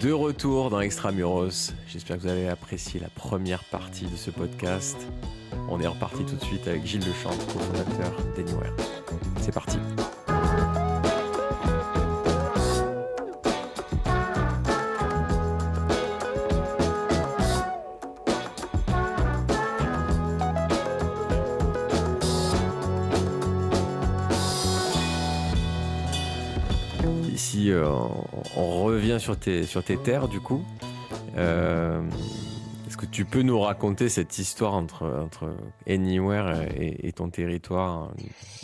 De retour dans Extramuros. J'espère que vous avez apprécié la première partie de ce podcast. On est reparti tout de suite avec Gilles Lechamp, cofondateur d'Anywhere. C'est parti. Revient sur tes, sur tes terres, du coup. Euh, Est-ce que tu peux nous raconter cette histoire entre, entre Anywhere et, et ton territoire,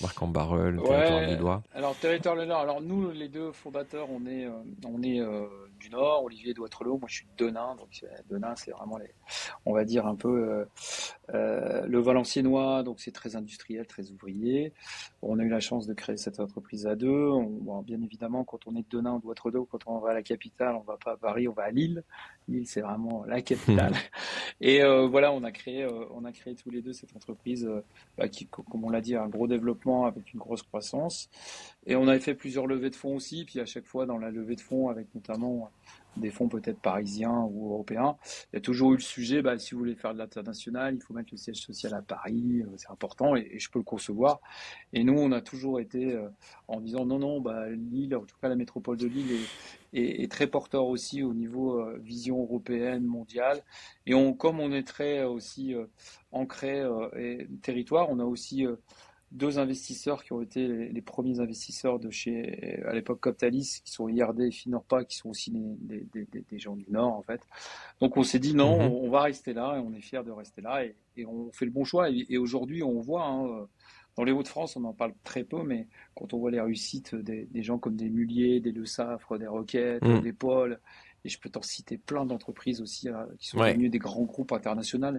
Marc en Barreul, territoire Ouais, lillois? Alors territoire du Nord. Alors nous, les deux fondateurs, on est, euh, on est euh, du Nord. Olivier de Waterloo, moi je suis de Denain. Donc Denain, c'est vraiment les, on va dire un peu euh, euh, le Valenciennois. Donc c'est très industriel, très ouvrier. On a eu la chance de créer cette entreprise à deux. On, bon, bien évidemment, quand on est de Denain ou de Waterloo, quand on va à la capitale, on va pas à Paris, on va à Lille. Lille, c'est vraiment la capitale. Et euh, voilà, on a créé, on a créé tous les deux cette entreprise bah, qui, co- comme on l'a dit, a un gros développement avec une grosse croissance. Et on avait fait plusieurs levées de fonds aussi, puis à chaque fois dans la levée de fonds, avec notamment des fonds peut-être parisiens ou européens, il y a toujours eu le sujet, bah, si vous voulez faire de l'international, il faut mettre le siège social à Paris, euh, c'est important, et, je peux le concevoir. Et nous, on a toujours été euh, en disant non, non, bah, Lille, en tout cas la métropole de Lille est, très porteur aussi au niveau euh, vision européenne, mondiale. Et comme on est très aussi ancré et territoire, on a aussi deux investisseurs qui ont été les, les premiers investisseurs de chez, à l'époque Coptalis, qui sont IRD et Finorpa, qui sont aussi des, des, des, des gens du Nord, en fait. Donc on s'est dit non, Mhm. on, on va rester là et on est fiers de rester là et, et on fait le bon choix. Et, et aujourd'hui, on voit, hein, euh, dans les Hauts-de-France, on en parle très peu, mais quand on voit les réussites des, des gens comme des Mulliers, des Le Saffre, des Roquettes, Mhm. des Paul, et je peux t'en citer plein d'entreprises aussi euh, qui sont Ouais. devenues des grands groupes internationaux.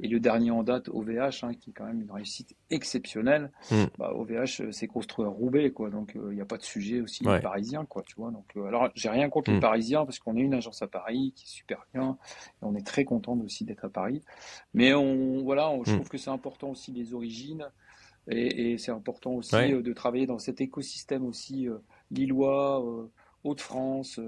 Et le dernier en date, OVH, hein, qui est quand même une réussite exceptionnelle. Mm. Bah, OVH, euh, c'est construit à Roubaix, quoi. Donc, euh, il n'y a pas de sujet aussi Ouais. parisien, quoi, tu vois. Donc, euh, alors, j'ai rien contre les Parisiens parce qu'on est une agence à Paris qui est super bien. Et on est très content aussi d'être à Paris. Mais on, voilà, on- je Mm. trouve que c'est important aussi les origines. Et, et c'est important aussi Ouais. de travailler dans cet écosystème aussi euh, lillois, Hauts-de-France,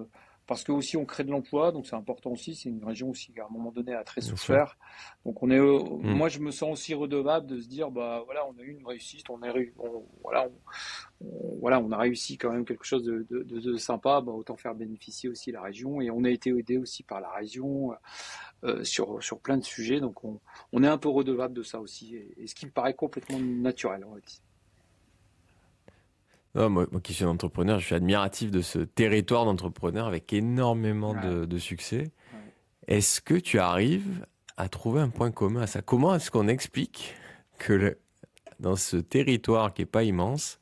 parce que aussi on crée de l'emploi, donc c'est important aussi. C'est une région aussi qui à un moment donné a très souffert. Donc on est, euh, Mm. moi je me sens aussi redevable de se dire bah voilà on a eu une réussite, on a réu- on- voilà on, on- voilà on a réussi quand même quelque chose de, de, de- de sympa, bah, autant faire bénéficier aussi la région et on a été aidé aussi par la région euh, sur sur plein de sujets, donc on, on est un peu redevable de ça aussi et, et ce qui me paraît complètement naturel. Va dire. Non, moi, moi qui suis un entrepreneur, je suis admiratif de ce territoire d'entrepreneurs avec énormément de, de succès. Est-ce que tu arrives à trouver un point commun à ça? Comment est-ce qu'on explique que le- dans ce territoire qui n'est pas immense,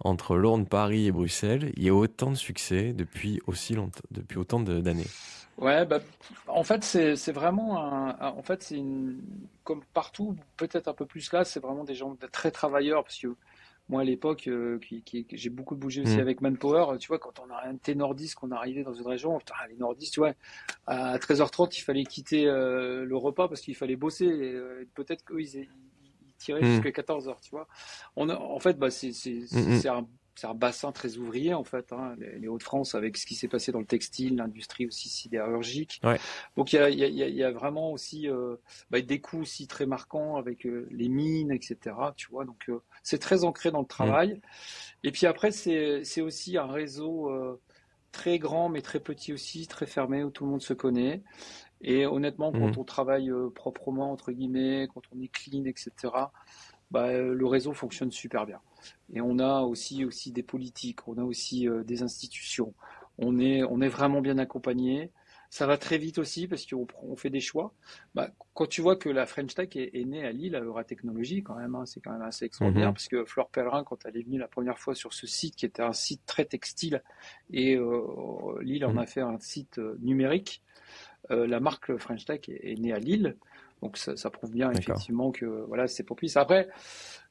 entre Londres, Paris et Bruxelles, il y ait autant de succès depuis aussi longtemps, depuis autant d'années? Ouais, bah, en fait, c'est vraiment un, en fait, c'est comme partout, peut-être un peu plus là, c'est vraiment des gens très travailleurs, parce que moi, à l'époque, euh, qui, qui- j'ai beaucoup bougé aussi Mm. avec Manpower, tu vois, quand on a un thé nordiste, qu'on arrivait dans une région, putain, les nordistes, tu vois, à 13h30, il fallait quitter euh, le repas parce qu'il fallait bosser, euh, peut-être qu'eux, ils, ils tiraient Mm. jusqu'à 14h, tu vois. On a, en fait, bah, c'est c'est- Mm, mm. c'est un c'est un bassin très ouvrier en fait, hein, les, les Hauts-de-France avec ce qui s'est passé dans le textile, l'industrie aussi sidérurgique. Ouais. Donc il y a, y y vraiment aussi euh, bah, des coûts aussi très marquants avec euh, les mines, etc. Tu vois, donc euh, c'est très ancré dans le travail. Et puis après c'est aussi un réseau très grand mais très petit aussi, très fermé où tout le monde se connaît. Et honnêtement, quand Mhm. on travaille proprement entre guillemets, quand on est clean, etc. Bah, le réseau fonctionne super bien. Et on a aussi, aussi des politiques, on a aussi euh, des institutions. On est, on est vraiment bien accompagné. Ça va très vite aussi parce qu'on on fait des choix. Bah, quand tu vois que la French Tech est, est née à Lille, à Euratechnologie, quand même, hein, c'est quand même assez extraordinaire Mhm. parce que Flore Pellerin, quand elle est venue la première fois sur ce site, qui était un site très textile, et euh, Lille en Mhm. a fait un site euh, numérique, euh, la marque French Tech est, est née à Lille. Donc ça, ça prouve bien effectivement que voilà c'est propice. Après,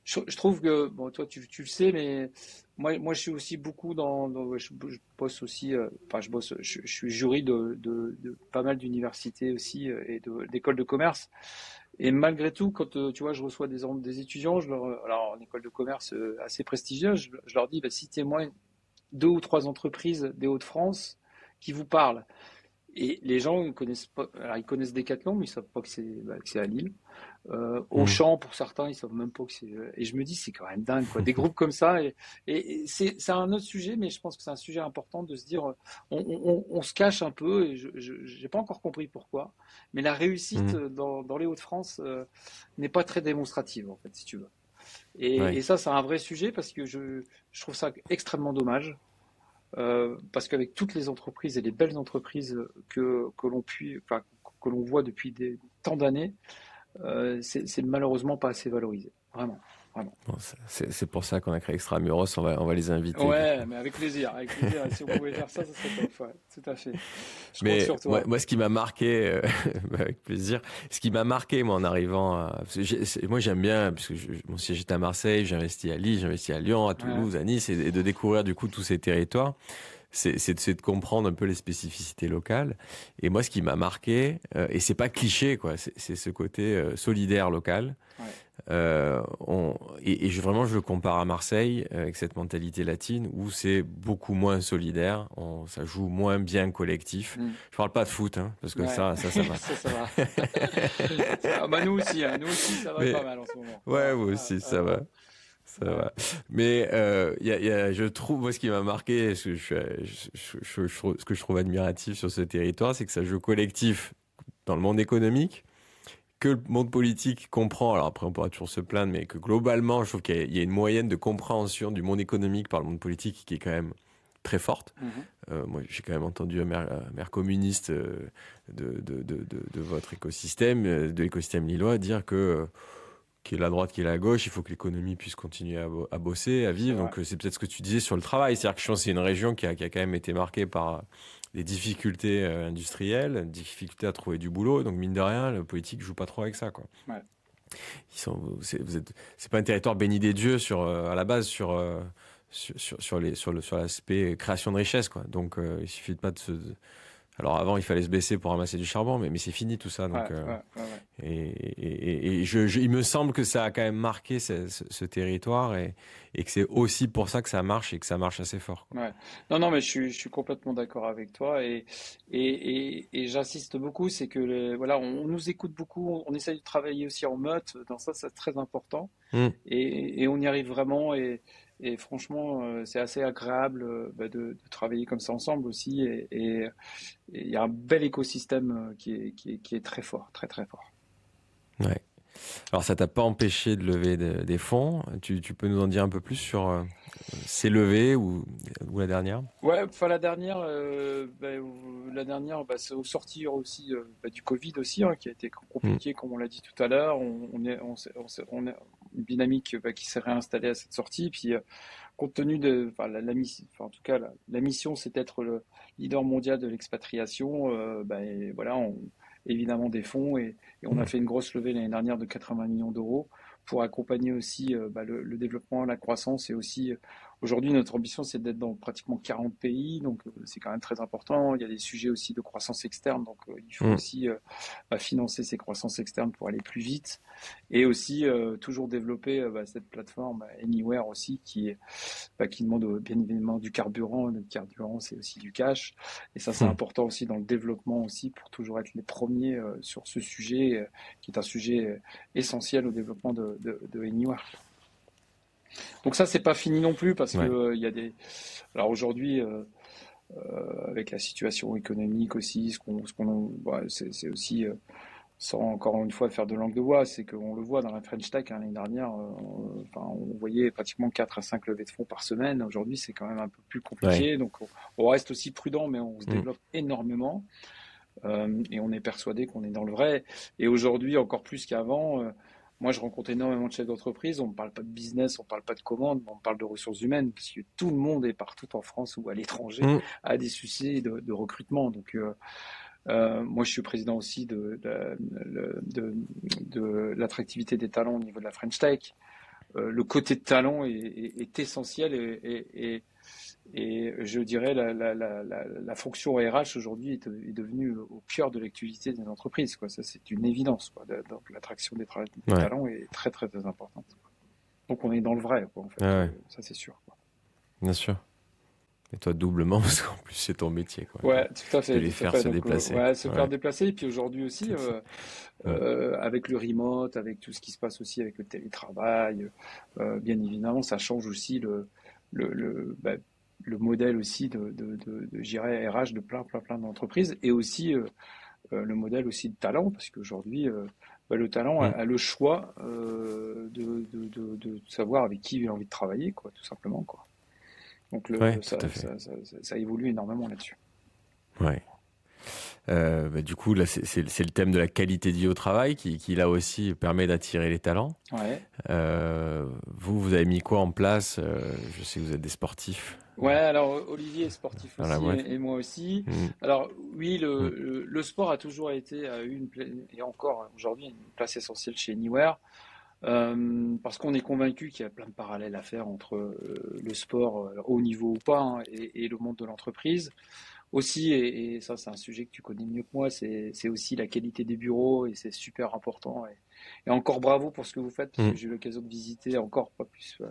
je, trouve que toi tu, le sais, mais moi je suis aussi beaucoup dans, je, bosse aussi, euh, enfin je bosse, je, suis jury de, pas mal d'universités aussi euh, et d'écoles de commerce. Et malgré tout, quand euh, tu vois, je reçois des, étudiants, alors en école de commerce assez prestigieuse, je, je leur dis, bah, citez-moi deux ou trois entreprises des Hauts-de-France qui vous parlent. Et les gens ils connaissent pas, alors ils connaissent Decathlon, mais ils savent pas que c'est bah, à Lille. Euh, Auchan, mmh. pour certains, ils savent même pas que c'est. Et je me dis, c'est quand même dingue, quoi. Des groupes comme ça. Et, et, c'est un autre sujet, mais je pense que c'est un sujet important de se dire, on, on, on se cache un peu, et je n'ai pas encore compris pourquoi. Mais la réussite mmh. dans, dans, les Hauts-de-France euh, n'est pas très démonstrative, en fait, si tu veux. Et, et ça, c'est un vrai sujet parce que je, je trouve ça extrêmement dommage. Euh, parce qu'avec toutes les entreprises et les belles entreprises que, que l'on enfin, que l'on voit depuis des, tant d'années, euh, c'est malheureusement pas assez valorisé. Vraiment. c'est pour ça qu'on a créé Extramuros, on va, on va les inviter. Ouais, mais avec plaisir, avec plaisir. si on pouvait faire ça, ça serait top. tout à fait. mais Moi, ce qui m'a marqué, euh, avec plaisir, ce qui m'a marqué, moi, en arrivant, à, moi, j'aime bien, puisque je, mon siège est à Marseille, j'ai investi à Lille, j'ai investi à Lyon, à Toulouse, à Nice, et, de découvrir du coup tous ces territoires c'est de comprendre un peu les spécificités locales. Et moi, ce qui m'a marqué, euh, et c'est pas cliché, quoi, c'est ce côté euh, solidaire local. Euh, on, et, je, vraiment, je le compare à Marseille avec cette mentalité latine où c'est beaucoup moins solidaire, on, ça joue moins bien collectif. Mm. Je parle pas de foot, hein, parce que ça, ça, ça va. ça, ça va. ah bah nous aussi, hein, nous aussi, ça va pas mal en ce moment. Ouais, vous aussi, ça va. Ça va. Mais euh, y a, y a, je trouve, moi, ce qui m'a marqué, ce que je, je, je, ce que je trouve admiratif sur ce territoire, c'est que ça joue collectif dans le monde économique, que le monde politique comprend. Alors après, on pourra toujours se plaindre, mais que globalement, je trouve qu'il y, a une moyenne de compréhension du monde économique par le monde politique qui est quand même très forte. Mm-hmm. Euh, moi, j'ai quand même entendu un maire, maire communiste euh, de, de, de, de, votre écosystème, de l'écosystème lillois, dire que qui est la droite, qui est la gauche, il faut que l'économie puisse continuer à, bosser, à vivre. Donc c'est peut-être ce que tu disais sur le travail. C'est-à-dire que je pense que c'est une région qui a, qui a, quand même été marquée par des difficultés euh, industrielles, difficultés à trouver du boulot. Donc mine de rien, le politique joue pas trop avec ça. Quoi. Ouais. Ils sont, c'est, vous êtes, c'est pas un territoire béni des dieux sur, euh, à la base sur, euh, sur, sur, les, sur, le, sur l'aspect création de richesse. Quoi. Donc il suffit pas de se alors avant, il fallait se baisser pour ramasser du charbon, mais, mais c'est fini tout ça. Donc, euh, et, et, et je, il me semble que ça a quand même marqué ce, ce, territoire et, et que c'est aussi pour ça que ça marche et que ça marche assez fort. Non, non, mais je suis, je suis complètement d'accord avec toi et, et, j'insiste beaucoup, c'est que le, voilà, on, nous écoute beaucoup, on, essaye de travailler aussi en meute, dans ça, c'est très important mmh. et, on y arrive vraiment et et franchement, euh, c'est assez agréable euh, bah, de, travailler comme ça ensemble aussi. Et il y a un bel écosystème euh, qui est, qui est, très fort, très très fort. Ouais. Alors ça t'a pas empêché de lever des fonds. Tu, peux nous en dire un peu plus sur ces levées ou, ou, la dernière? Ouais, enfin la dernière, bah, la dernière, bah, c'est au sortir aussi du Covid aussi, hein, qui a été compliqué, mm. comme on l'a dit tout à l'heure. On, est, on, on, est, une dynamique bah, qui s'est réinstallée à cette sortie. Puis, euh, compte tenu de, enfin, la, mission, en tout cas, la, mission, c'est d'être le leader mondial de l'expatriation. Euh, bah, voilà, on, évidemment des fonds et, on a fait une grosse levée l'année dernière de 80 millions d'euros pour accompagner aussi euh, bah, le, le, développement, la croissance et aussi Aujourd'hui, notre ambition, c'est d'être dans pratiquement 40 pays, donc euh, c'est quand même très important. Il y a des sujets aussi de croissance externe, donc euh, il faut mm. aussi euh, bah, financer ces croissances externes pour aller plus vite, et aussi toujours développer bah, cette plateforme Anywhere aussi, qui, qui demande bien évidemment du carburant. Le carburant, c'est aussi du cash, et ça, c'est mm. important aussi dans le développement aussi pour toujours être les premiers sur ce sujet, qui est un sujet essentiel au développement de, de, de Anywhere. Donc ça, c'est pas fini non plus parce que euh, il y a des. Alors aujourd'hui, euh, euh, avec la situation économique aussi, ce qu'on, ce qu'on, bah, c'est, aussi sans encore une fois faire de langue de bois, c'est qu'on le voit dans la French Tech hein, l'année dernière, enfin, on voyait pratiquement 4 à 5 levées de fonds par semaine. Aujourd'hui, c'est quand même un peu plus compliqué. Donc, on, reste aussi prudent, mais on se mm. développe énormément. et on est persuadé qu'on est dans le vrai. Et aujourd'hui, encore plus qu'avant, moi, je rencontre énormément de chefs d'entreprise. On ne parle pas de business, on ne parle pas de commandes, on parle de ressources humaines, parce que tout le monde est partout en France ou à l'étranger mm. a des soucis de, recrutement. Donc, euh, euh, moi, je suis président aussi de, de, de l'attractivité des talents au niveau de la French Tech. Euh, le côté de talent est, est, essentiel et, et et je dirais la, la, la, la fonction RH aujourd'hui est, est, devenue au cœur de l'activité des entreprises. Quoi. Ça, c'est une évidence. Quoi. Donc, l'attraction des, talents est très, très, très importante. Donc, on est dans le vrai, quoi, en fait. Ah ça, c'est sûr. Quoi. Bien sûr. Et toi, doublement, parce qu'en plus, c'est ton métier. Quoi. Ouais, tout à fait. De les faire se déplacer. ouais, se faire déplacer. Et puis aujourd'hui aussi, avec le remote, avec tout ce qui se passe aussi avec le télétravail, bien évidemment, ça change aussi le, le, le, bah, le modèle aussi de, de, de, de RH de plein, plein, plein d'entreprises et aussi le modèle aussi de talent, parce qu'aujourd'hui, bah, le talent a, le choix euh, de, de, savoir avec qui il a envie de travailler, quoi, tout simplement. Quoi. Donc le, ça, ça, ça, ça, évolue énormément là-dessus. Ouais. Euh, bah, du coup, là, c'est le thème de la qualité de vie au travail qui, qui là aussi permet d'attirer les talents. Ouais. Euh, vous, vous avez mis quoi en place euh, Je sais que vous êtes des sportifs. Ouais, alors Olivier est sportif aussi et, moi aussi. Mm. Alors oui, le, mm. le, le, sport a toujours été une et encore aujourd'hui une place essentielle chez Anywhere. Euh, parce qu'on est convaincu qu'il y a plein de parallèles à faire entre euh, le sport haut niveau ou pas hein, et, et, le monde de l'entreprise aussi, et, ça c'est un sujet que tu connais mieux que moi, c'est aussi la qualité des bureaux et c'est super important. Et, encore bravo pour ce que vous faites, parce que mm. j'ai eu l'occasion de visiter encore pas plus, euh,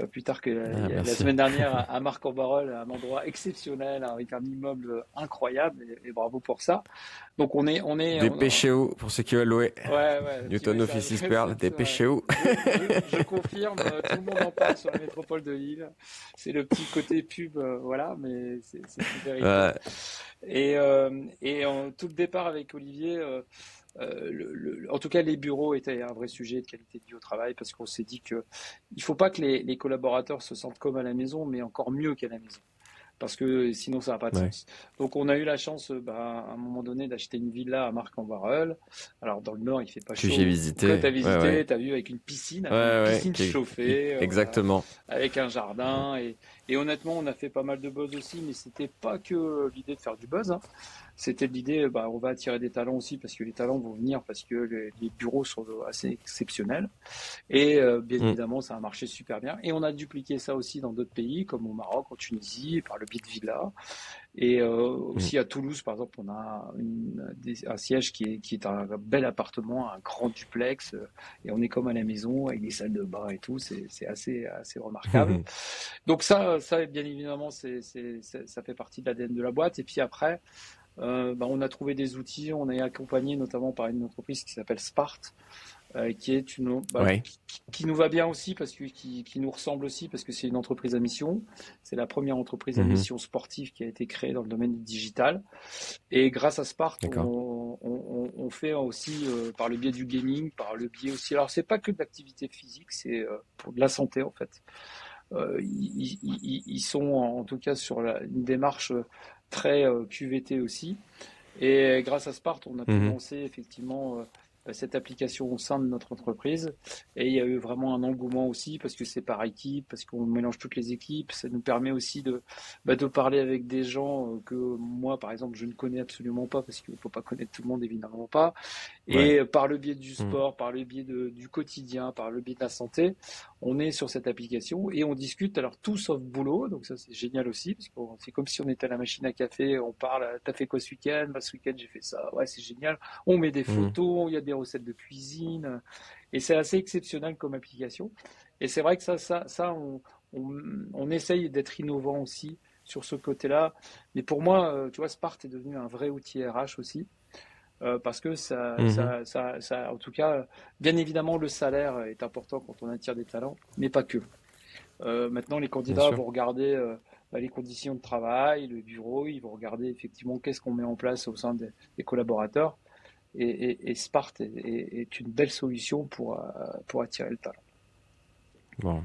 pas plus tard que la, ah, semaine dernière à, Marc-en-Barœul, un endroit exceptionnel avec un immeuble incroyable et, bravo pour ça. Donc on est, on est. Dépêchez-vous pour ceux qui veulent louer. Ouais, ouais. Newton Office Pearl, dépêchez-vous. Je, je, confirme, euh, tout le monde en parle sur la métropole de Lille. C'est le petit côté pub, euh, voilà, mais c'est vérité. Et, euh, et en, tout le départ avec Olivier. Euh, euh, en tout cas, les bureaux étaient un vrai sujet de qualité de vie au travail parce qu'on s'est dit que il faut pas que les, collaborateurs se sentent comme à la maison, mais encore mieux qu'à la maison parce que sinon ça n'a pas de sens. Donc on a eu la chance bah, à un moment donné d'acheter une villa à Marc-en-Barœul. Alors dans le nord il fait pas chaud. Que j'ai visité. Tu as visité, tu as vu avec une piscine, avec une piscine chauffée. Exactement. avec un jardin et, et, honnêtement on a fait pas mal de buzz aussi, mais c'était pas que l'idée de faire du buzz. Hein c'était l'idée, bah, on va attirer des talents aussi parce que les talents vont venir parce que les, bureaux sont assez exceptionnels. Et euh, bien mm. évidemment, ça a marché super bien. Et on a dupliqué ça aussi dans d'autres pays comme au Maroc, en Tunisie, par le de Villa. Et euh, aussi mm. à Toulouse, par exemple, on a une, un siège qui est, qui est un bel appartement, un grand duplex, euh, et on est comme à la maison avec des salles de bain et tout. C'est assez, assez remarquable. Donc ça, ça bien évidemment, c'est, ça fait partie de l'ADN de la boîte. Et puis après, euh, bah, on a trouvé des outils, on est accompagné notamment par une entreprise qui s'appelle Spart, euh, qui est une bah, qui, nous va bien aussi parce que qui, nous ressemble aussi parce que c'est une entreprise à mission. C'est la première entreprise à mhm. mission sportive qui a été créée dans le domaine du digital. Et grâce à Spart, on, fait aussi euh, par le biais du gaming, par le biais aussi. Alors c'est pas que de l'activité physique, c'est pour de la santé en fait. Ils, sont en tout cas sur une démarche très euh, QVT aussi. Et grâce à Spart, on a pu mhm. lancer effectivement euh, cette application au sein de notre entreprise. Et il y a eu vraiment un engouement aussi parce que c'est par équipe, parce qu'on mélange toutes les équipes. Ça nous permet aussi de, bah, parler avec des gens euh, que moi, par exemple, je ne connais absolument pas parce qu'il ne faut pas connaître tout le monde, évidemment pas. Et par le biais du mmh. sport, par le biais de, du quotidien, par le biais de la santé, on est sur cette application et on discute alors tout sauf boulot. Donc ça, c'est génial aussi parce que c'est comme si on était à la machine à café, on parle, t'as fait quoi ce week-end? Bah, ce week-end, j'ai fait ça. Ouais, c'est génial. On met des mmh. photos, il y a des recettes de cuisine. Et c'est assez exceptionnel comme application. Et c'est vrai que ça, ça, ça on, on, essaye d'être innovant aussi sur ce côté-là. Mais pour moi, euh, tu vois, Spart est devenu un vrai outil RH aussi. Euh, parce que ça, mhm. ça, ça, ça, en tout cas, bien évidemment, le salaire est important quand on attire des talents, mais pas que. Euh, maintenant, les candidats vont regarder bah, les conditions de travail, le bureau, ils vont regarder effectivement qu'est-ce qu'on met en place au sein des collaborateurs et, et, Spart est, une belle solution pour, euh, pour attirer le talent. Bon,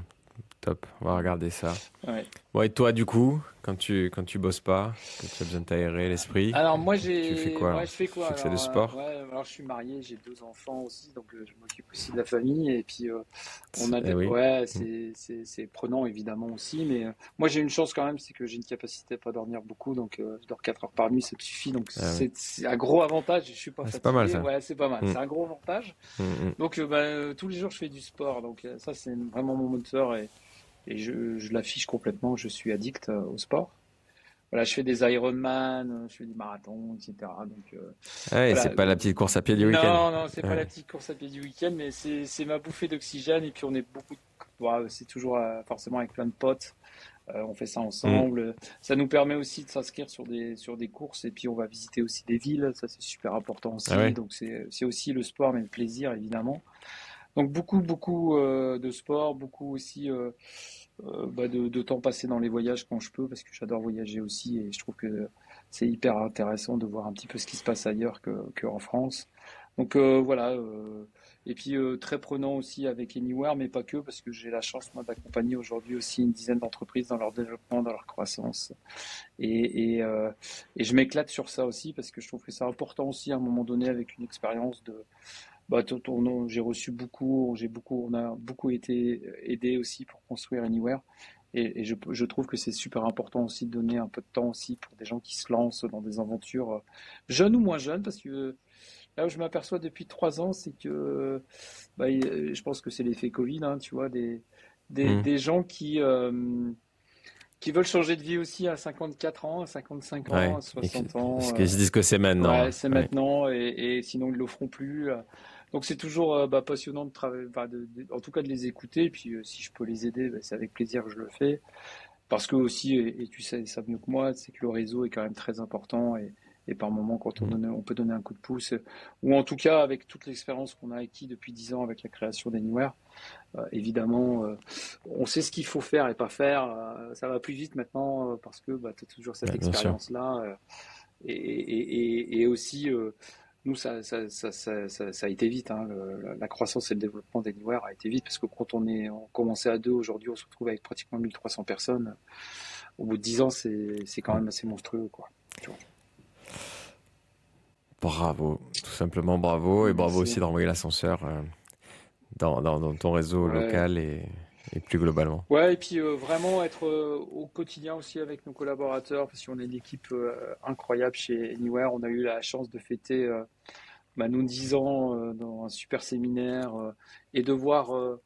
top, on va regarder ça. Bon, et toi, du coup, quand tu, quand tu bosses pas, quand tu as besoin de t'aérer l'esprit Alors, moi, j'ai. Tu fais quoi Je fais quoi C'est le sport? ouais, alors, je suis marié, j'ai deux enfants aussi, donc euh, je m'occupe aussi de la famille. Et puis, euh, on a eh des. Ouais, mm. c'est prenant, évidemment, aussi. Mais moi, j'ai une chance quand même, c'est que j'ai une capacité à pas dormir beaucoup. Donc, je dors 4 heures par nuit, ça me suffit. Donc, ah c'est un gros avantage. Je suis pas C'est pas mal, ça. Ouais, c'est pas mal. Mm. C'est un gros avantage. Mm, donc, bah, tous les jours, je fais du sport. Donc, ça, c'est vraiment mon moteur. Et et je, je l'affiche complètement. Je suis addict euh, au sport. Voilà, je fais des Ironman, je fais des marathons, etc. Donc, euh, ouais, c'est pas la petite course à pied du week-end. Non, non, c'est pas la petite course à pied du week-end, mais c'est ma bouffée d'oxygène. Et puis on est beaucoup, c'est toujours euh, forcément avec plein de potes. on fait ça ensemble. Ça nous permet aussi de s'inscrire sur des, sur des courses et puis on va visiter aussi des villes. Ça, c'est super important aussi. Ah Donc, c'est aussi le sport, mais le plaisir, évidemment. Donc, beaucoup, beaucoup de sport, beaucoup aussi bah, de, de, temps passé dans les voyages quand je peux, parce que j'adore voyager aussi et je trouve que c'est hyper intéressant de voir un petit peu ce qui se passe ailleurs qu'en France. Donc euh, voilà, euh, et puis euh, très prenant aussi avec Anywhere, mais pas que, parce que j'ai la chance moi d'accompagner aujourd'hui aussi une dizaine d'entreprises dans leur développement, dans leur croissance. Et, et, et je m'éclate sur ça aussi, parce que je trouve que c'est important aussi à un moment donné avec une expérience de... Bah, j'ai reçu beaucoup, j'ai beaucoup, on a beaucoup été aidé aussi pour construire Anywhere. Et, je, je, trouve que c'est super important aussi de donner un peu de temps aussi pour des gens qui se lancent dans des aventures jeunes ou moins jeunes, parce que Là où je m'aperçois depuis trois ans, c'est que bah, je pense que c'est l'effet Covid, hein, tu vois, des, des, mmh. gens qui, euh, qui veulent changer de vie aussi à 54 ans, à 55 ans, à 60 ans. Parce qu'ils se disent que c'est maintenant. Ouais, c'est maintenant, et, et, sinon ils ne le feront plus. Donc c'est toujours euh, bah, passionnant de travailler, en tout cas de les écouter. Et puis euh, si je peux les aider, bah, c'est avec plaisir que je le fais. Parce que aussi, et, tu sais ça mieux que moi, c'est que le réseau est quand même très important et, et par moment quand on, mmh. on, peut donner un coup de pouce, ou en tout cas avec toute l'expérience qu'on a acquis depuis dix ans avec la création d'Anywhere, euh, évidemment, euh, on sait ce qu'il faut faire et pas faire. Euh, ça va plus vite maintenant parce que bah, tu as toujours cette expérience-là. Et, et, et, aussi, nous, ça, ça, ça, ça, a été vite. Hein, la croissance et le développement d'Anywhere a été vite parce que quand on est on commençait à deux, aujourd'hui on se retrouve avec pratiquement 1300 personnes. Au bout de dix ans, c'est quand même assez monstrueux. Quoi. Bravo, tout simplement bravo. Et bravo aussi d'envoyer l'ascenseur euh, dans, dans, ton réseau local et, et, plus globalement. Ouais, et puis euh, vraiment être euh, au quotidien aussi avec nos collaborateurs, parce qu'on est une équipe incroyable chez Anywhere. On a eu la chance de fêter bah, nos 10 ans dans un super séminaire et de voir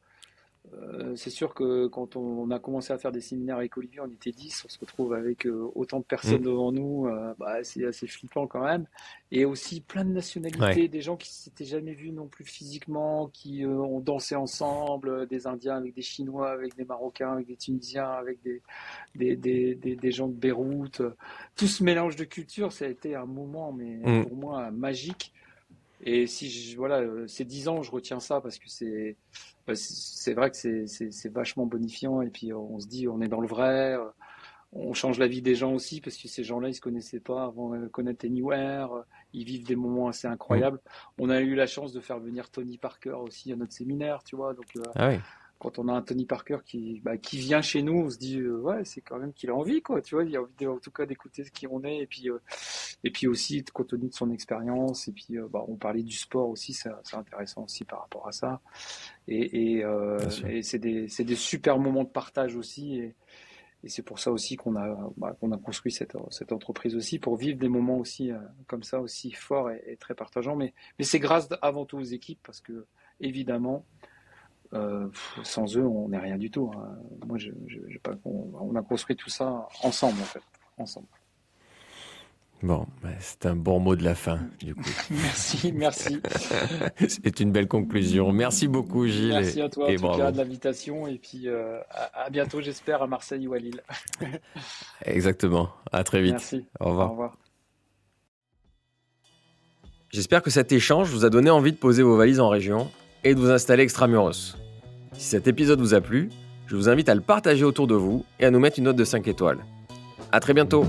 euh, c'est sûr que quand on, a commencé à faire des séminaires avec Olivier, on était 10, on se retrouve avec euh, autant de personnes mm. devant nous, euh, bah, c'est assez flippant quand même. Et aussi plein de nationalités, des gens qui s'étaient jamais vus non plus physiquement, qui ont dansé ensemble, des Indiens avec des Chinois, avec des Marocains, avec des Tunisiens, avec des, des, des, des, gens de Beyrouth. Tout ce mélange de cultures, ça a été un moment, mais mm. pour moi, magique. Et si je, voilà, ces 10 ans, je retiens ça parce que c'est bah, c'est vrai que c'est vachement bonifiant. Et puis on se dit on est dans le vrai, euh, on change la vie des gens aussi parce que ces gens-là ils se connaissaient pas avant de connaître Anywhere, euh, ils vivent des moments assez incroyables. On a eu la chance de faire venir Tony Parker aussi à notre séminaire, tu vois, donc euh, ah oui quand on a un Tony Parker qui, bah, qui vient chez nous, on se dit euh, ouais, c'est quand même qu'il a envie, quoi. Tu vois, il a envie en tout cas d'écouter ce qui on est, et puis euh, et puis aussi compte tenu de son expérience, et puis euh, bah, on parlait du sport aussi, c'est intéressant aussi par rapport à ça. Et, et, et c'est des super moments de partage aussi, et, et c'est pour ça aussi qu'on a bah, qu'on a construit cette cette entreprise aussi pour vivre des moments aussi comme ça aussi forts et, et très partageants. Mais mais c'est grâce avant tout aux équipes parce que évidemment euh, sans eux, on n'est rien du tout. Hein. Moi, je, pas, on, a construit tout ça ensemble, en fait, ensemble. Bon, c'est un bon mot de la fin, du coup. merci, merci. c'est une belle conclusion. Merci beaucoup, Gilles. Merci à toi, et en tout cas, de l'invitation. Et puis, euh, à, bientôt, j'espère, à Marseille ou à Lille. Exactement. À très vite. Merci. Au revoir. Au revoir. J'espère que cet échange vous a donné envie de poser vos valises en région et de vous installer extramuros. Si cet épisode vous a plu, je vous invite à le partager autour de vous et à nous mettre une note de 5 étoiles. A très bientôt